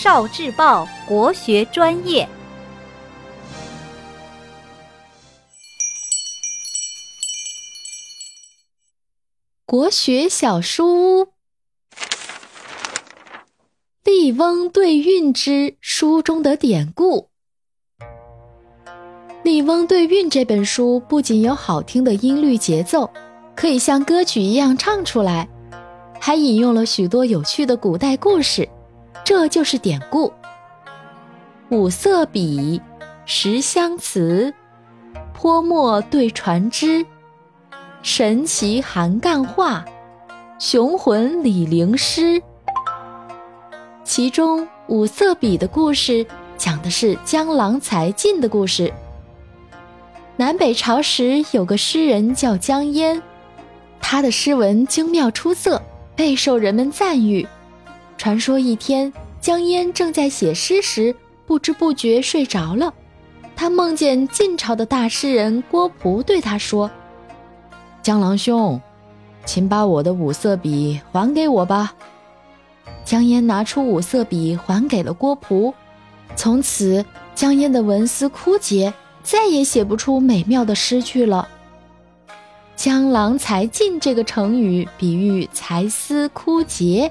少智报国学专业。国学小书屋，《笠翁对韵之书中的典故》。《笠翁对韵》这本书不仅有好听的音律节奏，可以像歌曲一样唱出来，还引用了许多有趣的古代故事，这就是典故。五色笔，十香词，泼墨对传之。神奇韩干画，雄浑李陵诗。其中五色笔的故事讲的是江郎才尽的故事。南北朝时有个诗人叫江淹，他的诗文精妙出色，备受人们赞誉。传说一天，江淹正在写诗时，不知不觉睡着了。他梦见晋朝的大诗人郭璞对他说。江郎兄，请把我的五色笔还给我吧。江淹拿出五色笔还给了郭璞，从此江淹的文思枯竭，再也写不出美妙的诗句了。江郎才尽这个成语比喻才思枯竭。